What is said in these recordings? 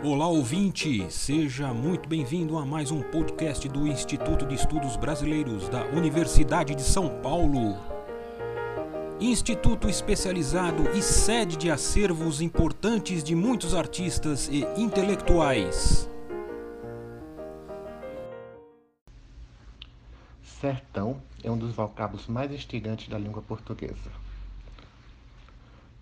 Olá ouvinte, seja muito bem-vindo a mais um podcast do Instituto de Estudos Brasileiros da Universidade de São Paulo. Instituto especializado e sede de acervos importantes de muitos artistas e intelectuais. Sertão é um dos vocábulos mais instigantes da língua portuguesa.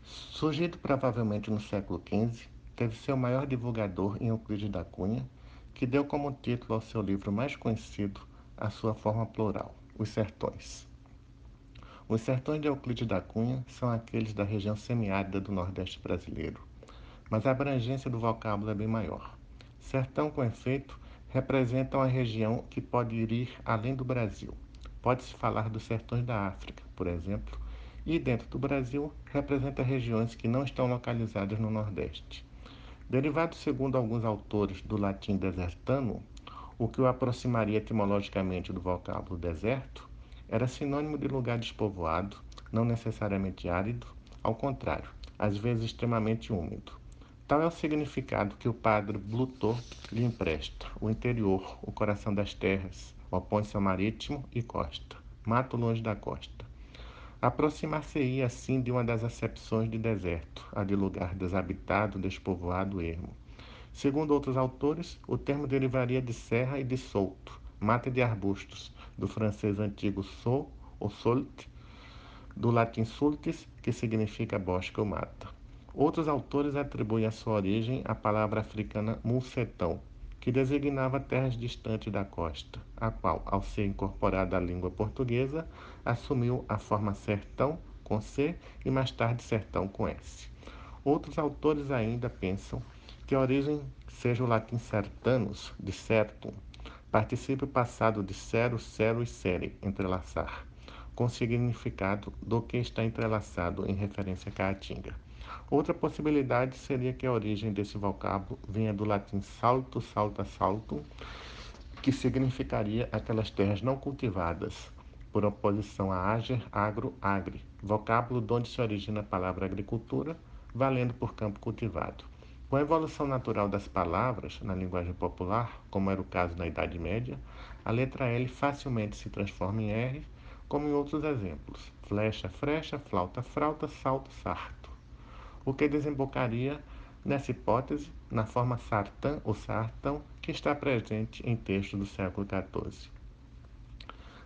Surgido provavelmente no século XV, teve seu maior divulgador em Euclides da Cunha, que deu como título ao seu livro mais conhecido a sua forma plural, Os Sertões. Os sertões de Euclides da Cunha são aqueles da região semiárida do Nordeste brasileiro, mas a abrangência do vocábulo é bem maior. Sertão, com efeito, representa uma região que pode ir além do Brasil. Pode-se falar dos sertões da África, por exemplo, e dentro do Brasil representa regiões que não estão localizadas no Nordeste. Derivado, segundo alguns autores, do latim desertano, o que o aproximaria etimologicamente do vocábulo deserto, era sinônimo de lugar despovoado, não necessariamente árido, ao contrário, às vezes extremamente úmido. Tal é o significado que o padre Blutor lhe empresta: o interior, o coração das terras, opõe-se ao marítimo e costa, mato longe da costa. Aproximar-se-ia assim de uma das acepções de deserto, a de lugar desabitado, despovoado, ermo. Segundo outros autores, o termo derivaria de serra e de solto, mata de arbustos, do francês antigo sol ou solte, do latim sultis, que significa bosque ou mata. Outros autores atribuem a sua origem à palavra africana mulsetão, que designava terras distantes da costa, a qual, ao ser incorporada à língua portuguesa, assumiu a forma sertão com C e mais tarde sertão com S. Outros autores ainda pensam que a origem seja o latim sertanus, de certum, participio passado de cero, cero e sere, entrelaçar, com significado do que está entrelaçado em referência à caatinga. Outra possibilidade seria que a origem desse vocábulo venha do latim salto, salta, saltum, que significaria aquelas terras não cultivadas, por oposição a ager, agro, agri, vocábulo de onde se origina a palavra agricultura, valendo por campo cultivado. Com a evolução natural das palavras na linguagem popular, como era o caso na Idade Média, a letra L facilmente se transforma em R, como em outros exemplos: flecha, frecha, flauta, frauta, salto, sarto o que desembocaria nessa hipótese na forma sartã ou sartão que está presente em textos do século XIV.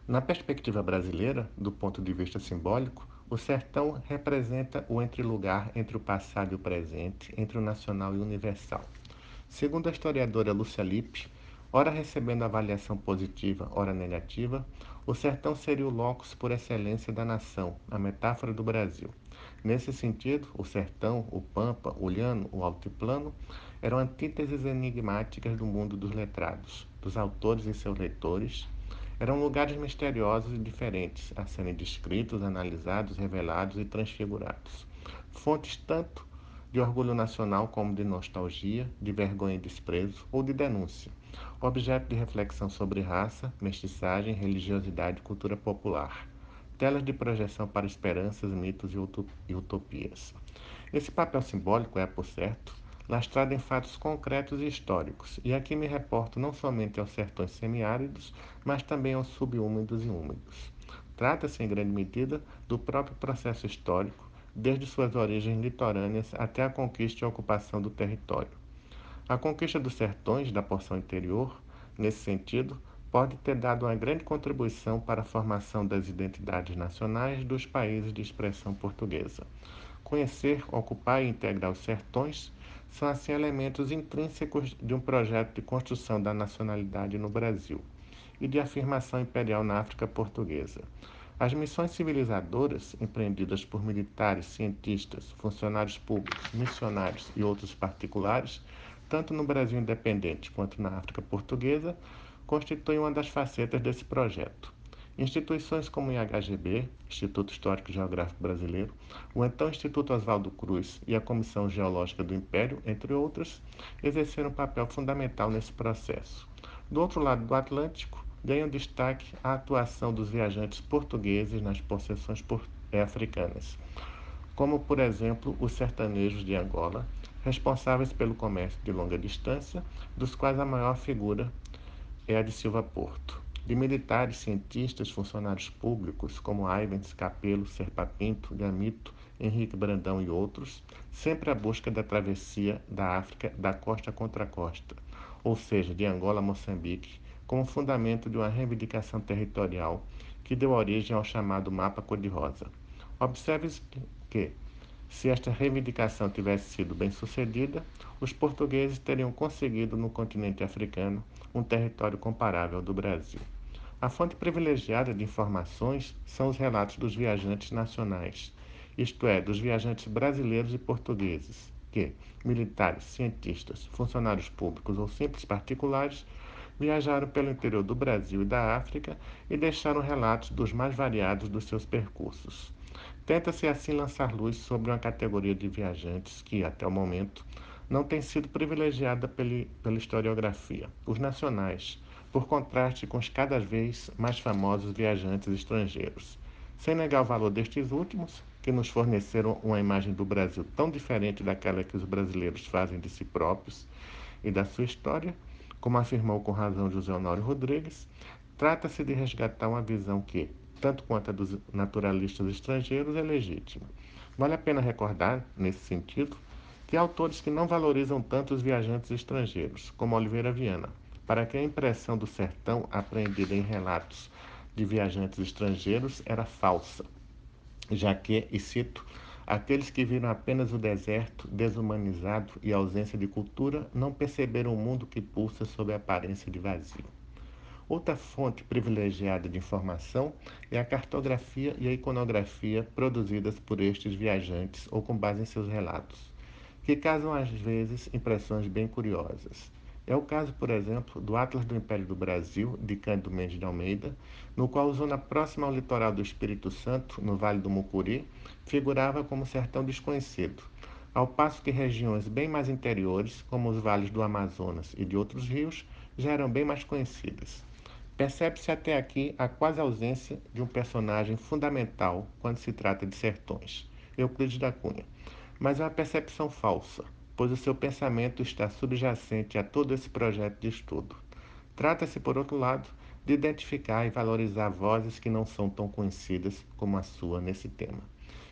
Na perspectiva brasileira, do ponto de vista simbólico, o sertão representa o entrelugar entre o passado e o presente, entre o nacional e o universal. Segundo a historiadora Lúcia Lippe, ora recebendo avaliação positiva, ora negativa, o sertão seria o locus por excelência da nação, a metáfora do Brasil. Nesse sentido, o sertão, o pampa, o llano, o altiplano eram antíteses enigmáticas do mundo dos letrados, dos autores e seus leitores. Eram lugares misteriosos e diferentes, a serem descritos, analisados, revelados e transfigurados. Fontes tanto de orgulho nacional como de nostalgia, de vergonha e desprezo ou de denúncia. Objeto de reflexão sobre raça, mestiçagem, religiosidade e cultura popular telas de projeção para esperanças, mitos e utopias. Esse papel simbólico é, por certo, lastrado em fatos concretos e históricos, e aqui me reporto não somente aos sertões semiáridos, mas também aos subúmidos e úmidos. Trata-se, em grande medida, do próprio processo histórico, desde suas origens litorâneas até a conquista e ocupação do território. A conquista dos sertões, da porção interior, nesse sentido, pode ter dado uma grande contribuição para a formação das identidades nacionais dos países de expressão portuguesa. Conhecer, ocupar e integrar os sertões são assim elementos intrínsecos de um projeto de construção da nacionalidade no Brasil e de afirmação imperial na África portuguesa. As missões civilizadoras empreendidas por militares, cientistas, funcionários públicos, missionários e outros particulares, tanto no Brasil independente quanto na África portuguesa, constitui uma das facetas desse projeto. Instituições como o IHGB, Instituto Histórico e Geográfico Brasileiro, o então Instituto Oswaldo Cruz e a Comissão Geológica do Império, entre outras, exerceram um papel fundamental nesse processo. Do outro lado do Atlântico, ganham destaque a atuação dos viajantes portugueses nas possessões africanas, como por exemplo os sertanejos de Angola, responsáveis pelo comércio de longa distância, dos quais a maior figura é a de Silva Porto. De militares, cientistas, funcionários públicos, como Ivens, Capelo, Serpa Pinto, Gamito, Henrique Brandão e outros, sempre a busca da travessia da África da costa contra costa, ou seja, de Angola a Moçambique, como fundamento de uma reivindicação territorial que deu origem ao chamado Mapa Cor-de-Rosa. Observe que, se esta reivindicação tivesse sido bem sucedida, os portugueses teriam conseguido no continente africano um território comparável ao do Brasil. A fonte privilegiada de informações são os relatos dos viajantes nacionais, isto é, dos viajantes brasileiros e portugueses, que, militares, cientistas, funcionários públicos ou simples particulares, viajaram pelo interior do Brasil e da África e deixaram relatos dos mais variados dos seus percursos. Tenta-se assim lançar luz sobre uma categoria de viajantes que, até o momento, não tem sido privilegiada pela historiografia, os nacionais, por contraste com os cada vez mais famosos viajantes estrangeiros. Sem negar o valor destes últimos, que nos forneceram uma imagem do Brasil tão diferente daquela que os brasileiros fazem de si próprios e da sua história, como afirmou com razão José Honório Rodrigues, trata-se de resgatar uma visão que, tanto quanto a dos naturalistas estrangeiros, é legítima. Vale a pena recordar, nesse sentido, que autores que não valorizam tanto os viajantes estrangeiros, como Oliveira Viana, para que a impressão do sertão apreendida em relatos de viajantes estrangeiros era falsa, já que, e cito, aqueles que viram apenas o deserto desumanizado e ausência de cultura não perceberam o mundo que pulsa sob a aparência de vazio. Outra fonte privilegiada de informação é a cartografia e a iconografia produzidas por estes viajantes ou com base em seus relatos, que causam às vezes impressões bem curiosas. É o caso, por exemplo, do Atlas do Império do Brasil, de Cândido Mendes de Almeida, no qual zona próxima ao litoral do Espírito Santo, no Vale do Mucuri, figurava como sertão desconhecido, ao passo que regiões bem mais interiores, como os vales do Amazonas e de outros rios, já eram bem mais conhecidas. Percebe-se até aqui a quase ausência de um personagem fundamental quando se trata de sertões, Euclides da Cunha. Mas é uma percepção falsa, pois o seu pensamento está subjacente a todo esse projeto de estudo. Trata-se, por outro lado, de identificar e valorizar vozes que não são tão conhecidas como a sua nesse tema.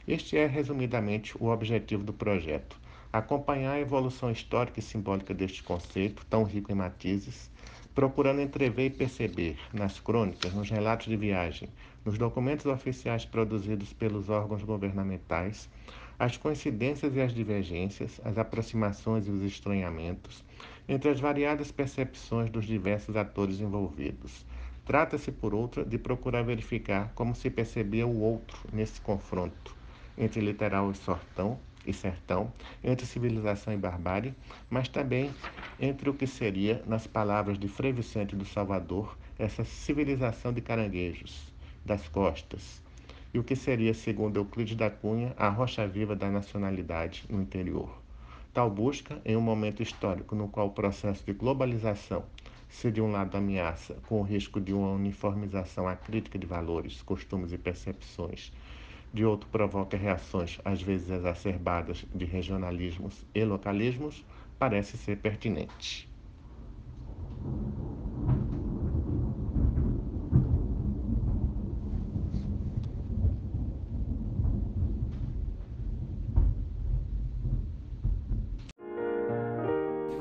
Este é, resumidamente, o objetivo do projeto: acompanhar a evolução histórica e simbólica deste conceito, tão rico em matizes, procurando entrever e perceber, nas crônicas, nos relatos de viagem, nos documentos oficiais produzidos pelos órgãos governamentais, as coincidências e as divergências, as aproximações e os estranhamentos entre as variadas percepções dos diversos atores envolvidos. Trata-se, por outra, de procurar verificar como se percebia o outro nesse confronto entre literal e sortão, e sertão, entre civilização e barbárie, mas também entre o que seria, nas palavras de Frei Vicente do Salvador, essa civilização de caranguejos, das costas, e o que seria, segundo Euclides da Cunha, a rocha viva da nacionalidade no interior. Tal busca, em um momento histórico no qual o processo de globalização se de um lado ameaça com o risco de uma uniformização acrítica de valores, costumes e percepções, de outro provoca reações às vezes exacerbadas de regionalismos e localismos, parece ser pertinente.